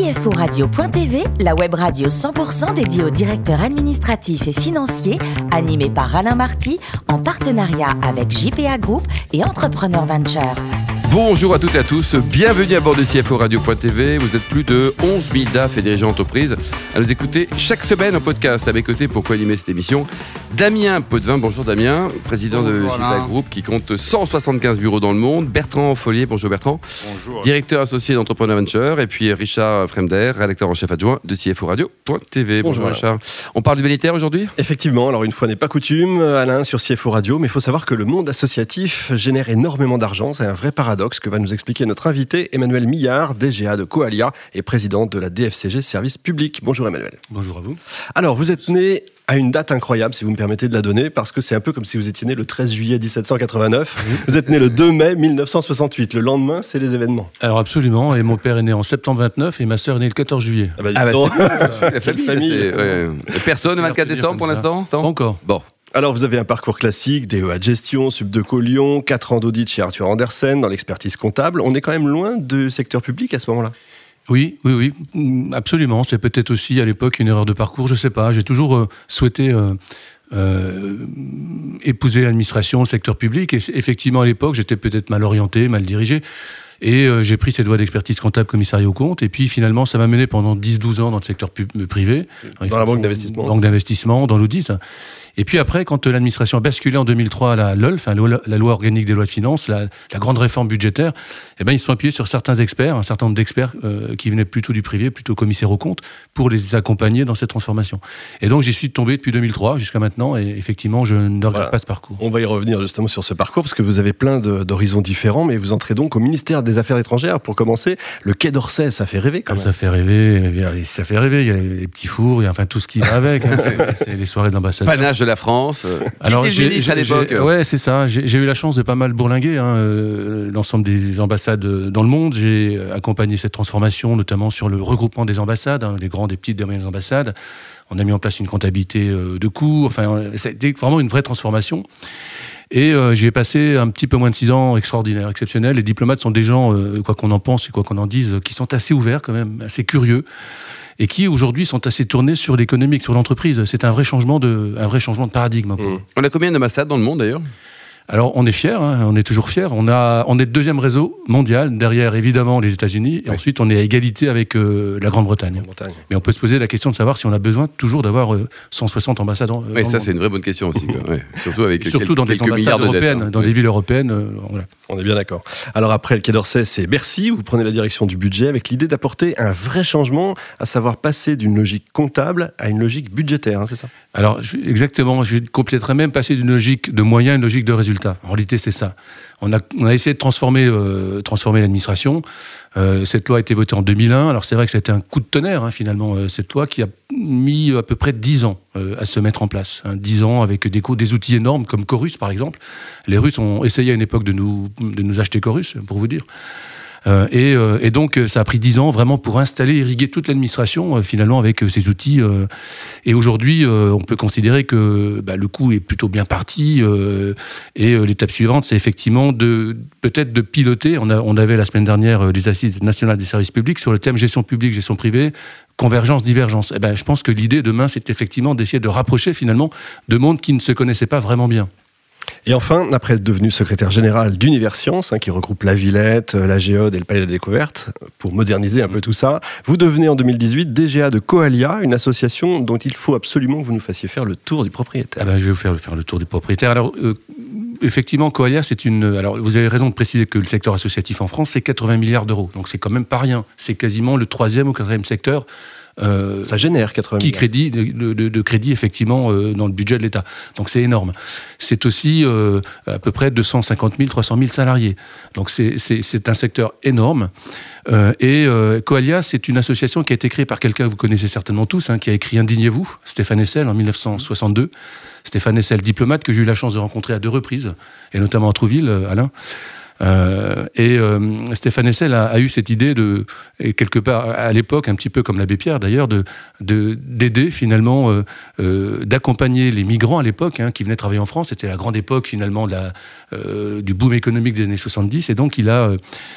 CFORadio.tv, la web radio 100% dédiée aux directeurs administratifs et financiers, animée par Alain Marty, en partenariat avec JPA Group et Entrepreneur Venture. Bonjour à toutes et à tous, bienvenue à bord de CFO Radio.tv. Vous êtes plus de 11 000 DAF et dirigeants d'entreprise à nous écouter chaque semaine en podcast. À mes côtés pour co-animer cette émission, Damien Potvin. Bonjour Damien, président de JPA Group qui compte 175 bureaux dans le monde. Bertrand Follier, bonjour Bertrand. Bonjour. Directeur associé d'Entrepreneur Venture. Et puis Richard Fremder, rédacteur en chef adjoint de CFO Radio.tv. Bonjour, Bonjour, Richard. On parle du militaire aujourd'hui? Effectivement, alors une fois n'est pas coutume, Alain, sur CFO Radio, mais il faut savoir que le monde associatif génère énormément d'argent. C'est un vrai paradoxe que va nous expliquer notre invité, Emmanuel Millard, DGA de Coalia et président de la DFCG Service Public. Bonjour Emmanuel. Bonjour à vous. Alors, vous êtes né à une date incroyable, si vous me permettez de la donner, parce que c'est un peu comme si vous étiez né le 13 juillet 1789. Vous êtes né le 2 mai 1968. Le lendemain, c'est les événements. Alors absolument, et mon père est né en septembre 29 et ma sœur est née le 14 juillet. Ah bah, Ah bah donc- c'est la famille. famille. c'est- ouais. Et Personne le 24 décembre pour l'instant encore. Bon. Alors, vous avez un parcours classique, DEA de gestion, sub de Lyon, 4 ans d'audit chez Arthur Andersen dans l'expertise comptable. On est quand même loin du secteur public à ce moment-là. Oui, oui, oui, mm, absolument. C'est peut-être aussi à l'époque une erreur de parcours, je sais pas. J'ai toujours euh, souhaité euh, euh, épouser l'administration, le secteur public. Et effectivement, à l'époque, j'étais peut-être mal orienté, mal dirigé. Et euh, j'ai pris cette voie d'expertise comptable, commissariat aux comptes. Et puis finalement, ça m'a mené pendant 10-12 ans dans le secteur euh, privé. Dans la banque d'investissement. Banque d'investissement, dans l'audit. Et puis après, quand euh, l'administration a basculé en 2003 à la LOLF, hein, la loi- la loi organique des lois de finances, la, la grande réforme budgétaire, eh ben, ils se sont appuyés sur certains experts, un certain nombre d'experts euh, qui venaient plutôt du privé, plutôt commissaires aux comptes, pour les accompagner dans cette transformation. Et donc j'y suis tombé depuis 2003 jusqu'à maintenant, et effectivement, je ne regrette Voilà. pas ce parcours. On va y revenir justement sur ce parcours parce que vous avez plein d'horizons différents, mais vous entrez donc au ministère des Affaires étrangères. Pour commencer, le Quai d'Orsay, ça fait rêver quand Ah, même. ça fait rêver, eh bien, ça fait rêver. Il y a les petits fours, il y a enfin tout ce qui va avec. hein. C'est- les soirées de l'ambassade. Panache de la France. euh, le j'ai- à l'époque j'ai- Ouais, c'est ça. J'ai eu la chance de pas mal bourlinguer hein, euh, l'ensemble des ambassades dans le monde. J'ai accompagné cette transformation, notamment sur le regroupement des ambassades, hein, des grandes et petites des moyennes ambassades. On a mis en place une comptabilité euh, de coûts. Enfin, c'était vraiment une vraie transformation. Et euh, j'y passé un petit peu moins de six ans extraordinaires, exceptionnels. Les diplomates sont des gens, euh, quoi qu'on en pense et quoi qu'on en dise, qui sont assez ouverts quand même, assez curieux et qui aujourd'hui sont assez tournés sur l'économique, sur l'entreprise. C'est un vrai changement de, paradigme. Mmh. On a combien d'ambassades dans le monde d'ailleurs? Alors on est fiers, hein, on est toujours fiers. On a, on est le deuxième réseau mondial derrière évidemment les États-Unis et Oui. ensuite on est à égalité avec euh, la Grande-Bretagne. Mais on peut se poser la question de savoir si on a besoin toujours d'avoir euh, 160 ambassades. en- Oui, ça c'est une vraie bonne question aussi. Ouais. Surtout avec surtout quelques, dans des de dettes, hein. dans Oui. des villes européennes. euh, voilà. On est bien d'accord. Alors après le Quai d'Orsay, c'est Bercy. Vous prenez la direction du budget avec l'idée d'apporter un vrai changement, à savoir passer d'une logique comptable à une logique budgétaire, hein, c'est ça? Alors, je- exactement, je compléterais même passer d'une logique de moyens à une logique de résultat. En réalité, c'est ça. On a, essayé de transformer, euh, transformer l'administration. Euh, cette loi a été votée en 2001. Alors, c'est vrai que c'était un coup de tonnerre, hein, finalement, euh, cette loi qui a mis à peu près 10 ans à se mettre en place. Hein, 10 ans avec des outils énormes comme Chorus, par exemple. Les Russes ont essayé à une époque de nous, de nous acheter Chorus, pour vous dire. Euh, et, euh, et donc, euh, ça a pris dix ans vraiment pour installer, irriguer toute l'administration, finalement, avec ces outils. et aujourd'hui, on peut considérer que bah, le coup est plutôt bien parti. et l'étape suivante, c'est effectivement de peut-être de piloter. On, avait la semaine dernière les assises nationales des services publics sur le thème gestion publique, gestion privée. Convergence, divergence. Eh ben, je pense que l'idée demain, c'est effectivement d'essayer de rapprocher finalement de mondes qui ne se connaissaient pas vraiment bien. Et enfin, après être devenu secrétaire général d'Univers Science, hein, qui regroupe la Villette, euh, la Géode et le Palais de la Découverte, pour moderniser un peu tout ça, vous devenez en 2018 DGA de Coalia, une association dont il faut absolument que vous nous fassiez faire le tour du propriétaire. Ah ben, je vais vous faire, faire le tour des propriétaires. Alors, euh, effectivement, Coalia, c'est une. Alors, vous avez raison de préciser que le secteur associatif en France, c'est 80 milliards d'euros. Donc, c'est quand même pas rien. C'est quasiment le troisième ou quatrième secteur. Euh, Ça génère 80 qui crédit de, de- de crédit effectivement euh, dans le budget de l'État. Donc c'est énorme. C'est aussi euh, à peu près 250 000, 300 000 salariés. Donc c'est- un secteur énorme. Et Coalia, c'est une association qui a été créée par quelqu'un que vous connaissez certainement tous, hein, qui a écrit Indignez-vous, Stéphane Essel, en 1962. Stéphane Essel, diplomate que j'ai eu la chance de rencontrer à deux reprises, et notamment à Trouville, Alain. Euh, et Stéphane Essel a, eu cette idée de, quelque part à l'époque, un petit peu comme l'abbé Pierre d'ailleurs, de d'aider finalement, d'accompagner les migrants à l'époque hein, qui venaient travailler en France. C'était la grande époque finalement de la, du boom économique des années 70. Et donc il a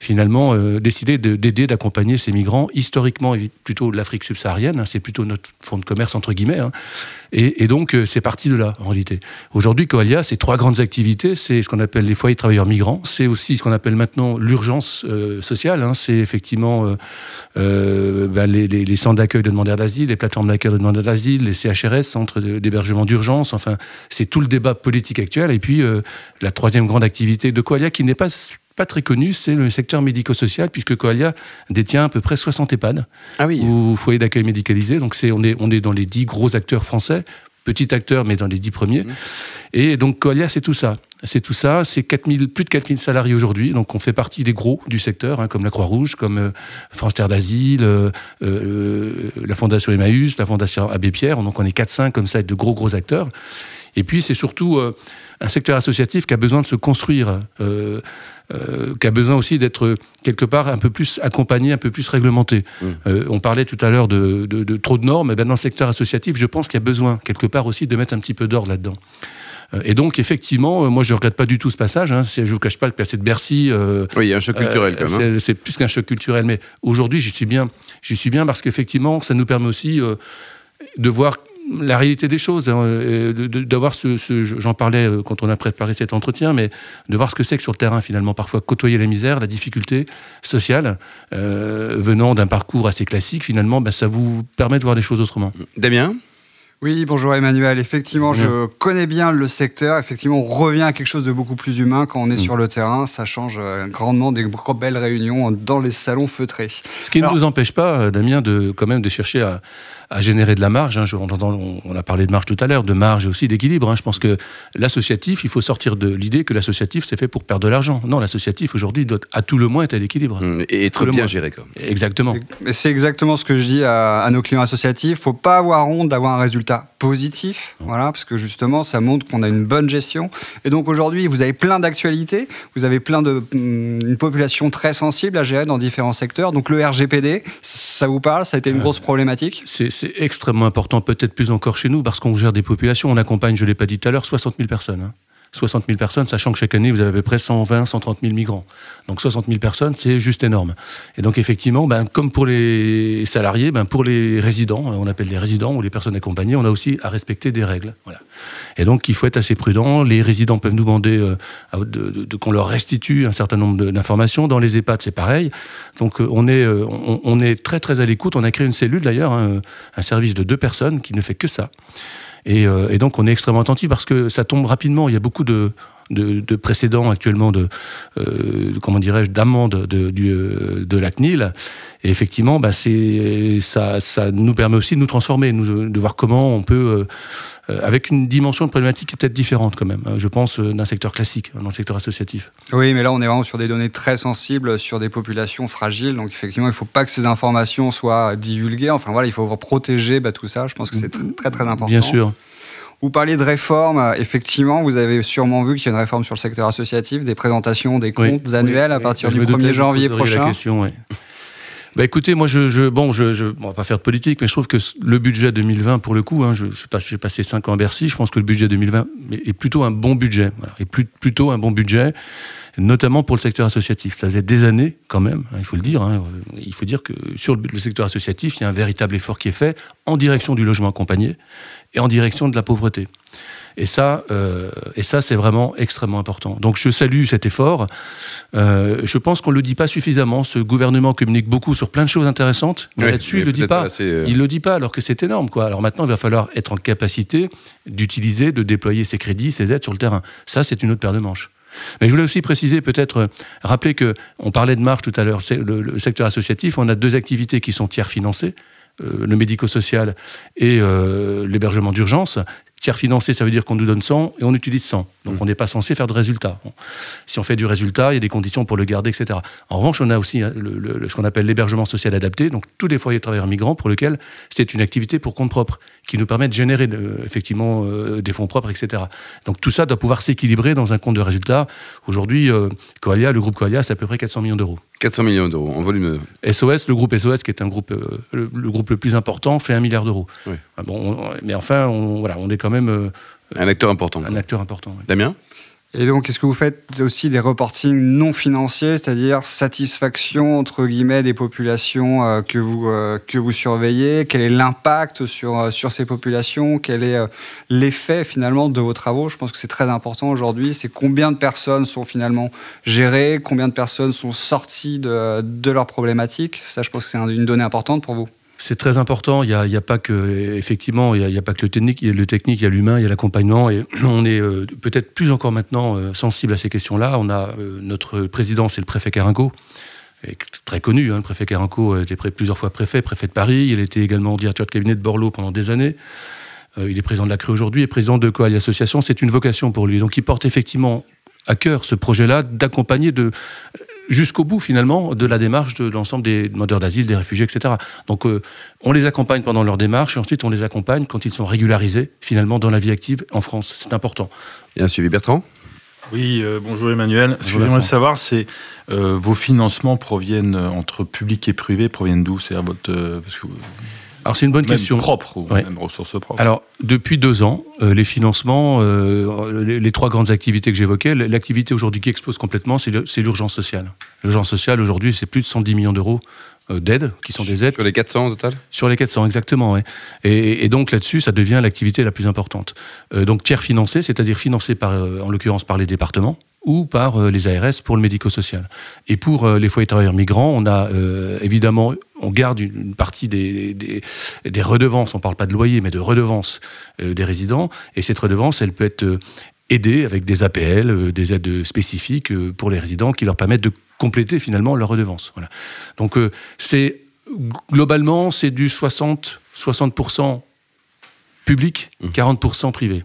finalement décidé d'aider, d'accompagner ces migrants historiquement plutôt l'Afrique subsaharienne. Hein, c'est plutôt notre fonds de commerce entre guillemets. Hein. Et, donc, euh, c'est parti de là, en réalité. Aujourd'hui, Coalia, c'est trois grandes activités. C'est ce qu'on appelle les foyers travailleurs migrants. C'est aussi ce qu'on appelle maintenant l'urgence euh, sociale. Hein. C'est effectivement euh, ben, les, centres d'accueil de demandeurs d'asile, les plateformes d'accueil de demandeurs d'asile, les CHRS, centres d'hébergement d'urgence. Enfin, c'est tout le débat politique actuel. Et puis, la troisième grande activité de Coalia, qui n'est pas pas très connu, c'est le secteur médico-social, puisque Coalia détient à peu près 60 EHPAD ah oui. ou foyers d'accueil médicalisé. Donc c'est, on, est, on est dans les 10 gros acteurs français, petit acteur, mais dans les 10 premiers. Mmh. Et donc Coalia, c'est tout ça. C'est tout ça, c'est plus de 4000 salariés aujourd'hui, donc on fait partie des gros du secteur, hein, comme la Croix-Rouge, comme euh, France Terre d'Asile, euh, euh, la Fondation Emmaüs, la Fondation Abbé Pierre, donc on est 4-5 comme ça, de gros gros acteurs. Et puis c'est surtout un secteur associatif qui a besoin de se construire. Qui a besoin aussi d'être quelque part un peu plus accompagné, un peu plus réglementé. Mmh. On parlait tout à l'heure de, trop de normes, et ben, dans le secteur associatif, je pense qu'il y a besoin quelque part aussi de mettre un petit peu d'ordre là-dedans. Euh, et donc, effectivement, moi, je ne regrette pas du tout ce passage. Hein. Je ne vous cache pas que passer de Bercy. oui, il y a un choc culturel quand même. Hein. C'est plus qu'un choc culturel. Mais aujourd'hui, j'y suis bien. J'y suis bien parce qu'effectivement, ça nous permet aussi de voir la réalité des choses, hein, euh, d'avoir ce, j'en parlais euh, quand on a préparé cet entretien, mais de voir ce que c'est que sur le terrain finalement, parfois côtoyer la misère, la difficulté sociale, euh, venant d'un parcours assez classique, finalement, ben, ça vous permet de voir les choses autrement. Damien? Oui, bonjour Emmanuel. Effectivement, je connais bien le secteur. Effectivement, on revient à quelque chose de beaucoup plus humain quand on est mm. sur le terrain. Ça change grandement des belles réunions dans les salons feutrés. Ce qui ne nous empêche pas, Damien, de quand même de chercher à, à générer de la marge. Hein. on, a parlé de marge tout à l'heure, de marge et aussi d'équilibre. Hein. Je pense que l'associatif, il faut sortir de l'idée que l'associatif, c'est fait pour perdre de l'argent. Non, l'associatif, aujourd'hui, doit à tout le moins être à l'équilibre. Mmh, et être bien géré. Quoi. Exactement. C'est exactement ce que je dis à, nos clients associatifs. Il ne faut pas avoir honte d'avoir un résultat positif, voilà, parce que justement, ça montre qu'on a une bonne gestion. Et donc aujourd'hui, vous avez plein d'actualités, vous avez plein de mmh, une population très sensible à gérer dans différents secteurs. Donc le RGPD, ça vous parle? Ça a été une euh, grosse problématique? C'est extrêmement important, peut-être plus encore chez nous, parce qu'on gère des populations. On accompagne, je ne l'ai pas dit tout à l'heure, 60 000 personnes. Hein. 60 000 personnes, sachant que chaque année, vous avez à peu près 120, 130 000 migrants. Donc 60 000 personnes, c'est juste énorme. Et donc effectivement, ben, comme pour les salariés, ben, pour les résidents, on appelle les résidents ou les personnes accompagnées, on a aussi à respecter des règles. Et donc il faut être assez prudent. Les résidents peuvent nous demander euh, de, qu'on leur restitue un certain nombre d'informations. Dans les EHPAD, c'est pareil. Donc euh, on est, euh, on, est très très à l'écoute. On a créé une cellule d'ailleurs, hein, un service de deux personnes qui ne fait que ça. Euh, et, donc on est extrêmement attentif parce que ça tombe rapidement. Il y a beaucoup de, de, précédents actuellement de, euh, comment dirais-je d'amende de, de, de, la CNIL. Et effectivement, bah, ça, ça nous permet aussi de nous transformer, de voir comment on peut euh, avec une dimension de problématique peut-être différente quand même, hein, je pense, euh, d'un secteur classique, hein, dans le secteur associatif. Oui, mais là, on est vraiment sur des données très sensibles, sur des populations fragiles. Donc, effectivement, il ne faut pas que ces informations soient divulguées. Enfin, voilà, il faut protéger bah, tout ça. Je pense que c'est très, très important. Bien sûr. Vous parliez de réforme. Effectivement, vous avez sûrement vu qu'il y a une réforme sur le secteur associatif, des présentations des comptes annuels à partir du 1er janvier prochain. La question, bah écoutez, moi, je, je bon, je, je, on va pas faire de politique, mais je trouve que le budget 2020, pour le coup, hein, je sais pas, j'ai passé 5 ans à Bercy, je pense que le budget 2020 est plutôt un bon budget, voilà, est plus, plutôt un bon budget, notamment pour le secteur associatif. Ça faisait des années, quand même, hein, il faut le dire. Hein, il faut dire que sur le, secteur associatif, il y a un véritable effort qui est fait en direction du logement accompagné et en direction de la pauvreté. Et ça, euh, et ça, c'est vraiment extrêmement important. Donc, je salue cet effort. Euh, je pense qu'on le dit pas suffisamment. Ce gouvernement communique beaucoup sur plein de choses intéressantes, mais là-dessus, il le dit pas. Euh, il le dit pas, alors que c'est énorme, quoi. Alors maintenant, il va falloir être en capacité d'utiliser, de déployer ces crédits, ces aides sur le terrain. Ça, c'est une autre paire de manches. Mais je voulais aussi préciser, peut-être, rappeler que on parlait de marge tout à l'heure. Le, le secteur associatif, on a deux activités qui sont tiers financées. Le médico-social et l'hébergement d'urgence tiers financé, ça veut dire qu'on nous donne 100 et on utilise 100. Donc Mmh. on n'est pas censé faire de résultat. Bon. Si on fait du résultat, il y a des conditions pour le garder, etc. En revanche, on a aussi hein, le- le- ce qu'on appelle l'hébergement social adapté, donc tous les foyers de travailleurs migrants pour lesquels c'est une activité pour compte propre, qui nous permet de générer effectivement euh, des fonds propres, etc. Donc tout ça doit pouvoir s'équilibrer dans un compte de résultat. Aujourd'hui, euh, Coalia, le groupe Coalia, c'est à peu près 400 millions d'euros. 400 millions d'euros en volume. SOS, le groupe SOS, qui est un groupe, euh, le, le groupe le plus important, fait un milliard d'euros. Oui. Ah Bon, on- mais enfin, on, voilà, on est quand même euh, Un acteur important. un acteur important. ouais. Damien? Et donc, est-ce que vous faites aussi des reportings non financiers, c'est-à-dire satisfaction, entre guillemets, des populations euh, que, vous, euh, que vous surveillez? Quel est l'impact sur, euh, sur ces populations? Quel est l'effet, finalement, de vos travaux? Je pense que c'est très important aujourd'hui. C'est combien de personnes sont finalement gérées? Combien de personnes sont sorties de, de leurs problématiques? Ça, je pense que c'est un- une donnée importante pour vous. C'est très important. Il n'y a, pas que, effectivement, il pas que le technique, il y a le technique, il y a l'humain, il y a l'accompagnement. Et on est euh, peut-être plus encore maintenant euh, sensible à ces questions-là. On a euh, notre président, c'est le préfet Carinco, très connu. hein, le préfet Carinco pré- plusieurs fois préfet, préfet de Paris. Il était également directeur de cabinet de Borloo pendant des années. Il est président de la Crue aujourd'hui et président de Coalia Association. C'est une vocation pour lui. Donc il porte effectivement à cœur ce projet-là d'accompagner de jusqu'au bout finalement de la démarche de l'ensemble des demandeurs d'asile, des réfugiés, etc. Donc euh, on les accompagne pendant leur démarche et ensuite on les accompagne quand ils sont régularisés finalement dans la vie active en France. C'est important. Un suivi Bertrand? Oui, euh, bonjour Emmanuel. Ce que j'aimerais savoir, c'est euh, vos financements proviennent entre public et privé, proviennent d'où? C'est-à-dire votre euh, parce que, Alors c'est une bonne même question. propre, ou Ouais. même ressources propres. Alors, depuis deux ans, euh, les financements, euh, les, les trois grandes activités que j'évoquais, l'activité aujourd'hui qui explose complètement, c'est l'urgence sociale. L'urgence sociale, aujourd'hui, c'est plus de 110 millions d'euros euh, d'aides, qui sont des aides Sur les 400 au total? Sur les 400, exactement. ouais. Et, et donc là-dessus, ça devient l'activité la plus importante. Euh, donc tiers financé, c'est-à-dire financé par, euh, en l'occurrence par les départements ou par euh, les ARS pour le médico-social. Et pour euh, les foyers travailleurs migrants, on a euh, évidemment, on garde une, partie des, des, des redevances, on ne parle pas de loyer, mais de redevances des résidents. Et cette redevance, elle peut être aidée avec des APL, des aides spécifiques pour les résidents qui leur permettent de compléter finalement leur redevance. Voilà. Donc c'est globalement, c'est du 60, 60% public, Mmh. 40% privé.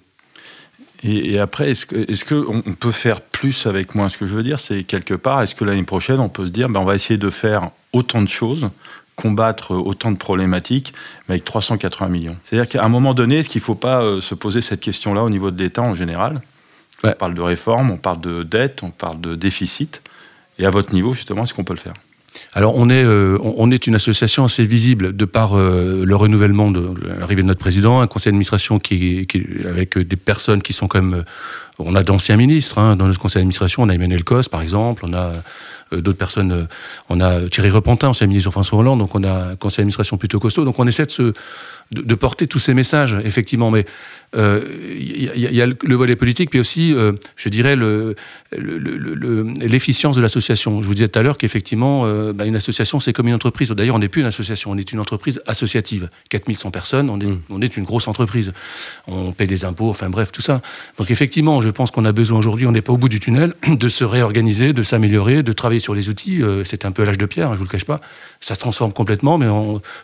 Et, et après, est-ce que on peut faire plus avec moins? Ce que je veux dire, c'est quelque part, est-ce que l'année prochaine, on peut se dire, ben, on va essayer de faire autant de choses, combattre autant de problématiques, mais avec 380 millions? C'est-à-dire qu'à un moment donné, est-ce qu'il ne faut pas euh, se poser cette question-là au niveau de l'État en général? Ouais. On parle de réforme, on parle de dette, on parle de déficit. Et à votre niveau, justement, est-ce qu'on peut le faire? Alors on est, euh, on est une association assez visible de par euh, le renouvellement de l'arrivée de notre président, un conseil d'administration qui, qui avec des personnes qui sont quand même, euh, on a d'anciens ministres hein, dans notre conseil d'administration, on a Emmanuel Cos par exemple, on a euh, d'autres personnes, euh, on a Thierry Repentin, ancien ministre de François Hollande, donc on a un conseil d'administration plutôt costaud, donc on essaie de se de, de porter tous ces messages effectivement, mais euh, il y, a- il y a le le volet politique, puis aussi, euh, je dirais, le- le- le- le- l'efficience de l'association. Je vous disais tout à l'heure qu'effectivement, euh, bah, une association, c'est comme une entreprise. D'ailleurs, on n'est plus une association, on est une entreprise associative. 4100 personnes, on est, Mm. on est une grosse entreprise. On paye des impôts, enfin bref, tout ça. Donc effectivement, je pense qu'on a besoin aujourd'hui, on n'est pas au bout du tunnel, de se réorganiser, de s'améliorer, de travailler sur les outils. Euh, C'était un peu l'âge de pierre, hein, je vous le cache pas. Ça se transforme complètement, mais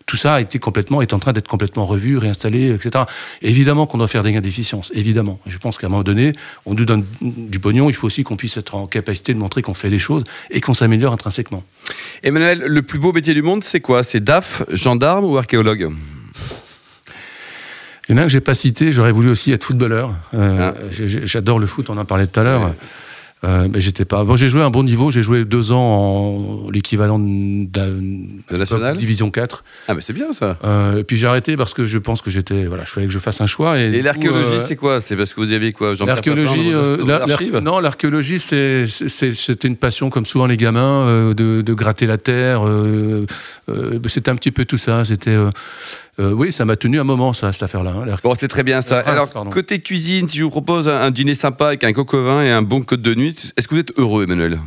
tout ça a été complètement, est en train d'être complètement revu, réinstallé, etc. Évidemment qu'on doit faire des gains d'efficience, évidemment. Je pense qu'à un moment donné, on nous donne du pognon, il faut aussi qu'on puisse être en capacité de montrer qu'on fait des choses et qu'on s'améliore intrinsèquement. Emmanuel, le plus beau métier du monde, c'est quoi? C'est DAF, gendarme ou archéologue? Il y en a un que j'ai pas cité, j'aurais voulu aussi être footballeur. Euh, Ah. J'adore le foot, on en parlait tout à l'heure. Euh, mais j'étais pas. Bon, j'ai joué un bon niveau. J'ai joué deux ans en l'équivalent national? division 4. Ah, mais c'est bien ça. Euh, et puis j'ai arrêté parce que je pense que j'étais. Voilà, je fallait que je fasse un choix. Et, l'archéologie, euh, c'est quoi? C'est parce que vous aviez quoi? L'archéologie, non, l'archéologie, c'était une passion, comme souvent les gamins, de, de gratter la terre. c'était un petit peu tout ça. C'était, euh, oui, ça m'a tenu un moment, ça, cette affaire-là. hein, Bon, c'est très bien ça. Alors, pardon. côté cuisine, si je vous propose un, un dîner sympa avec un au vin et un bon côte de nuit, est-ce que vous êtes heureux, Emmanuel?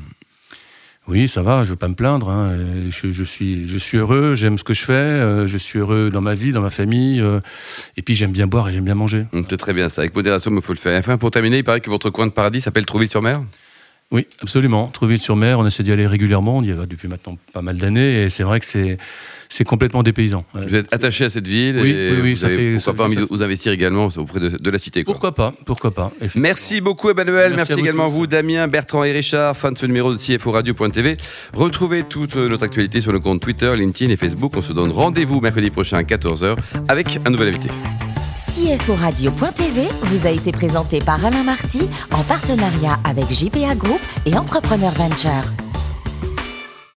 Oui, ça va, je veux pas me plaindre. hein. Euh, Je, je suis, je suis heureux, j'aime ce que je fais, euh, je suis heureux dans ma vie, dans ma famille, euh, et puis j'aime bien boire et j'aime bien manger. Hum, C'est très bien ça. Avec modération, mais il faut le faire. Enfin, pour terminer, il paraît que votre coin de paradis s'appelle Trouville-sur-Mer? Oui, absolument. Trouville-sur-Mer, on essaie d'y aller régulièrement. On y va depuis maintenant pas mal d'années. Et c'est vrai que c'est, c'est complètement dépaysant. Vous êtes attaché à cette ville Oui, et oui, oui, vous ça avez fait- pourquoi ça- pas envie de vous investir également auprès de, de la cité. quoi. Pourquoi pas Pourquoi pas. Merci beaucoup Emmanuel, Merci merci, à vous également tous. vous Damien, Bertrand et Richard, fans de ce numéro de CFO Radio.tv. Retrouvez toute notre actualité sur le compte Twitter, LinkedIn et Facebook. On se donne rendez-vous mercredi prochain à 14h avec un nouvel invité. CFO Radio.tv vous a été présenté par Alain Marty en partenariat avec JPA Group et Entrepreneur Venture.